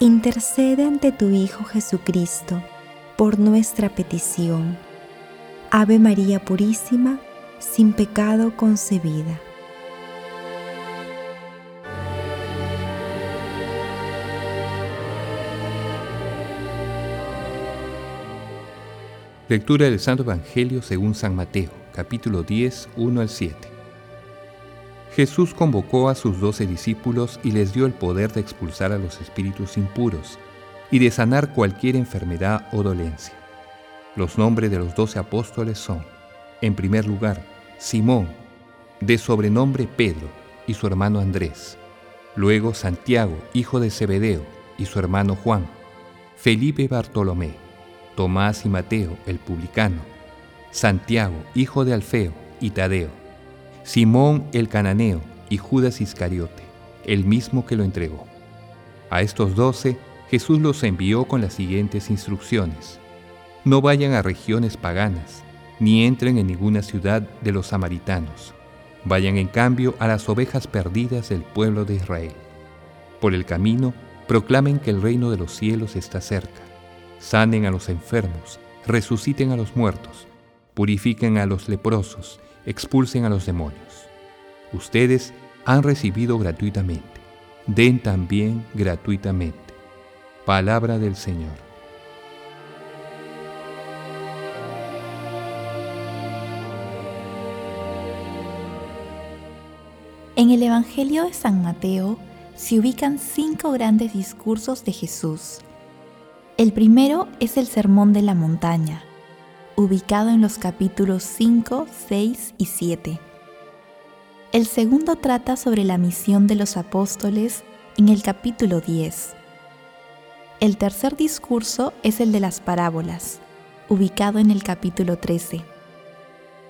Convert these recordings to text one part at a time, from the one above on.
intercede ante tu Hijo Jesucristo por nuestra petición. Ave María Purísima, sin pecado concebida. Lectura del Santo Evangelio según San Mateo, capítulo 10, 1 al 7. Jesús convocó a sus doce discípulos y les dio el poder de expulsar a los espíritus impuros y de sanar cualquier enfermedad o dolencia. Los nombres de los doce apóstoles son, en primer lugar, Simón, de sobrenombre Pedro, y su hermano Andrés. Luego Santiago, hijo de Zebedeo, y su hermano Juan. Felipe Bartolomé Tomás y Mateo, el publicano, Santiago, hijo de Alfeo, y Tadeo, Simón el cananeo y Judas Iscariote, el mismo que lo entregó. A estos doce Jesús los envió con las siguientes instrucciones. No vayan a regiones paganas, ni entren en ninguna ciudad de los samaritanos. Vayan en cambio a las ovejas perdidas del pueblo de Israel. Por el camino, proclamen que el reino de los cielos está cerca sanen a los enfermos, resuciten a los muertos, purifiquen a los leprosos, expulsen a los demonios. Ustedes han recibido gratuitamente, den también gratuitamente. Palabra del Señor. En el Evangelio de San Mateo se ubican cinco grandes discursos de Jesús el primero es el Sermón de la Montaña, ubicado en los capítulos 5, 6 y 7. El segundo trata sobre la misión de los apóstoles en el capítulo 10. El tercer discurso es el de las parábolas, ubicado en el capítulo 13.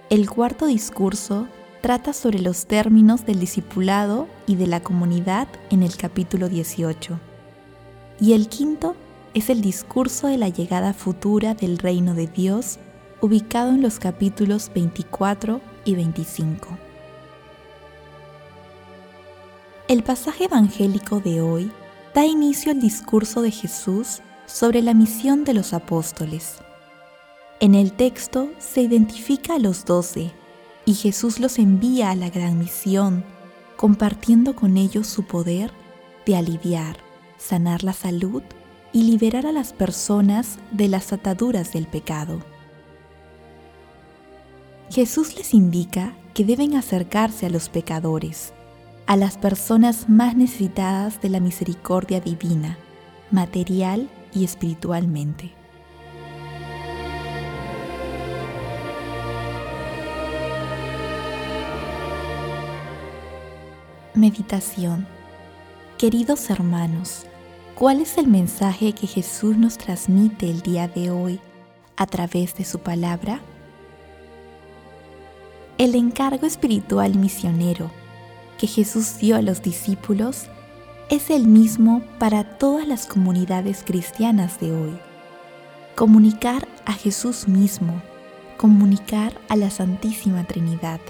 El cuarto discurso trata sobre los términos del discipulado y de la comunidad en el capítulo 18. Y el quinto es el discurso de la llegada futura del reino de Dios ubicado en los capítulos 24 y 25. El pasaje evangélico de hoy da inicio al discurso de Jesús sobre la misión de los apóstoles. En el texto se identifica a los doce y Jesús los envía a la gran misión, compartiendo con ellos su poder de aliviar, sanar la salud y liberar a las personas de las ataduras del pecado. Jesús les indica que deben acercarse a los pecadores, a las personas más necesitadas de la misericordia divina, material y espiritualmente. Meditación Queridos hermanos, ¿Cuál es el mensaje que Jesús nos transmite el día de hoy a través de su palabra? El encargo espiritual misionero que Jesús dio a los discípulos es el mismo para todas las comunidades cristianas de hoy. Comunicar a Jesús mismo, comunicar a la Santísima Trinidad.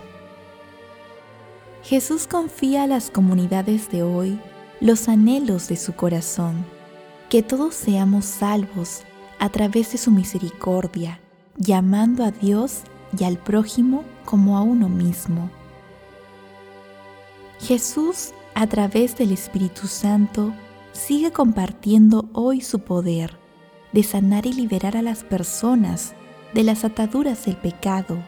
Jesús confía a las comunidades de hoy los anhelos de su corazón, que todos seamos salvos a través de su misericordia, llamando a Dios y al prójimo como a uno mismo. Jesús, a través del Espíritu Santo, sigue compartiendo hoy su poder de sanar y liberar a las personas de las ataduras del pecado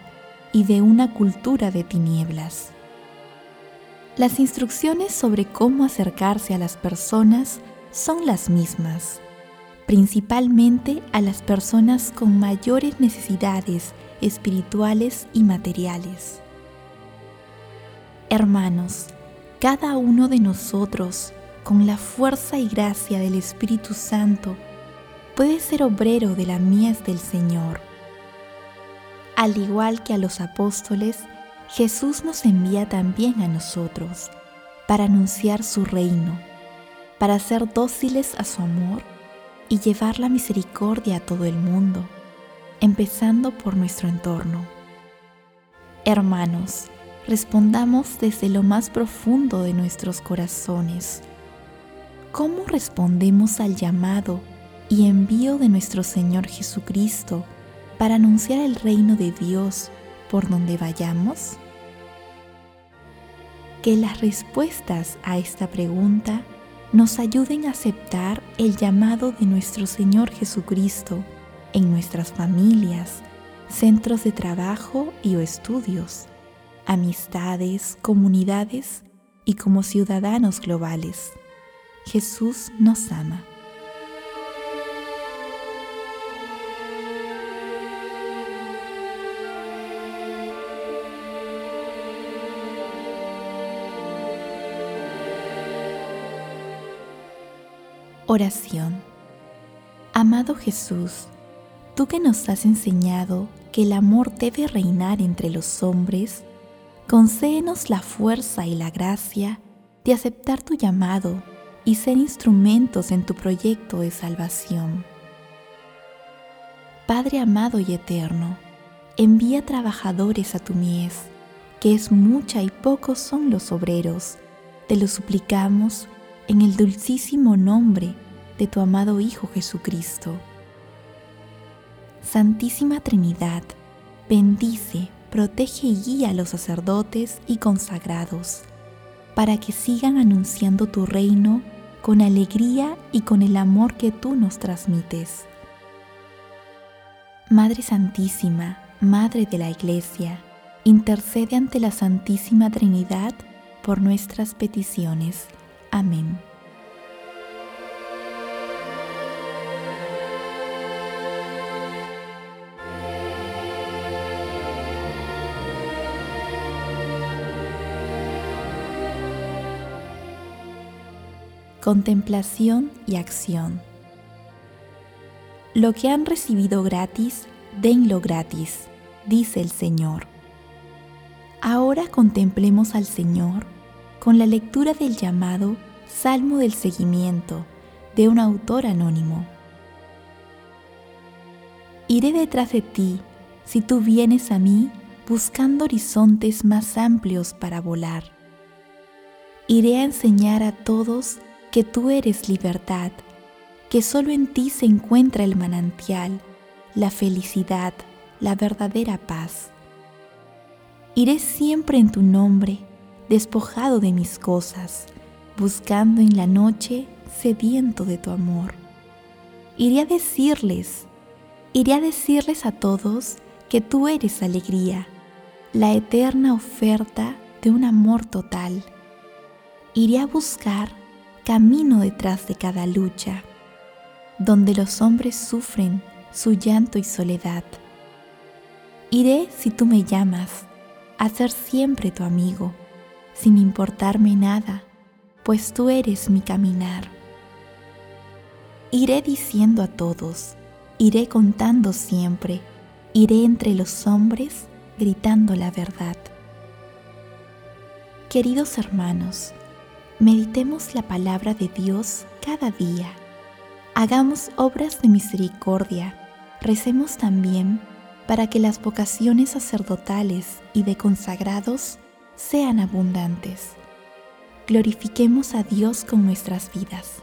y de una cultura de tinieblas. Las instrucciones sobre cómo acercarse a las personas son las mismas, principalmente a las personas con mayores necesidades espirituales y materiales. Hermanos, cada uno de nosotros con la fuerza y gracia del Espíritu Santo, puedes ser obrero de la mies del Señor. Al igual que a los apóstoles, Jesús nos envía también a nosotros para anunciar su reino, para ser dóciles a su amor y llevar la misericordia a todo el mundo, empezando por nuestro entorno. Hermanos, respondamos desde lo más profundo de nuestros corazones. ¿Cómo respondemos al llamado y envío de nuestro Señor Jesucristo para anunciar el reino de Dios por donde vayamos? Que las respuestas a esta pregunta nos ayuden a aceptar el llamado de nuestro Señor Jesucristo en nuestras familias, centros de trabajo y o estudios, amistades, comunidades y como ciudadanos globales. Jesús nos ama. Oración. Amado Jesús, tú que nos has enseñado que el amor debe reinar entre los hombres, concédenos la fuerza y la gracia de aceptar tu llamado y ser instrumentos en tu proyecto de salvación. Padre amado y eterno, envía trabajadores a tu mies, que es mucha y pocos son los obreros. Te lo suplicamos en el dulcísimo nombre de tu amado Hijo Jesucristo. Santísima Trinidad, bendice, protege y guía a los sacerdotes y consagrados, para que sigan anunciando tu reino con alegría y con el amor que tú nos transmites. Madre Santísima, Madre de la Iglesia, intercede ante la Santísima Trinidad por nuestras peticiones Amén. Contemplación y acción. Lo que han recibido gratis, denlo gratis, dice el Señor. Ahora contemplemos al Señor con la lectura del llamado Salmo del Seguimiento de un autor anónimo. Iré detrás de ti si tú vienes a mí buscando horizontes más amplios para volar. Iré a enseñar a todos que tú eres libertad, que solo en ti se encuentra el manantial, la felicidad, la verdadera paz. Iré siempre en tu nombre, despojado de mis cosas, buscando en la noche, sediento de tu amor. Iré a decirles, iré a decirles a todos que tú eres alegría, la eterna oferta de un amor total. Iré a buscar camino detrás de cada lucha, donde los hombres sufren su llanto y soledad. Iré si tú me llamas, a ser siempre tu amigo, sin importarme nada pues tú eres mi caminar. Iré diciendo a todos, iré contando siempre, iré entre los hombres gritando la verdad. Queridos hermanos, meditemos la palabra de Dios cada día. Hagamos obras de misericordia. Recemos también para que las vocaciones sacerdotales y de consagrados sean abundantes glorifiquemos a Dios con nuestras vidas.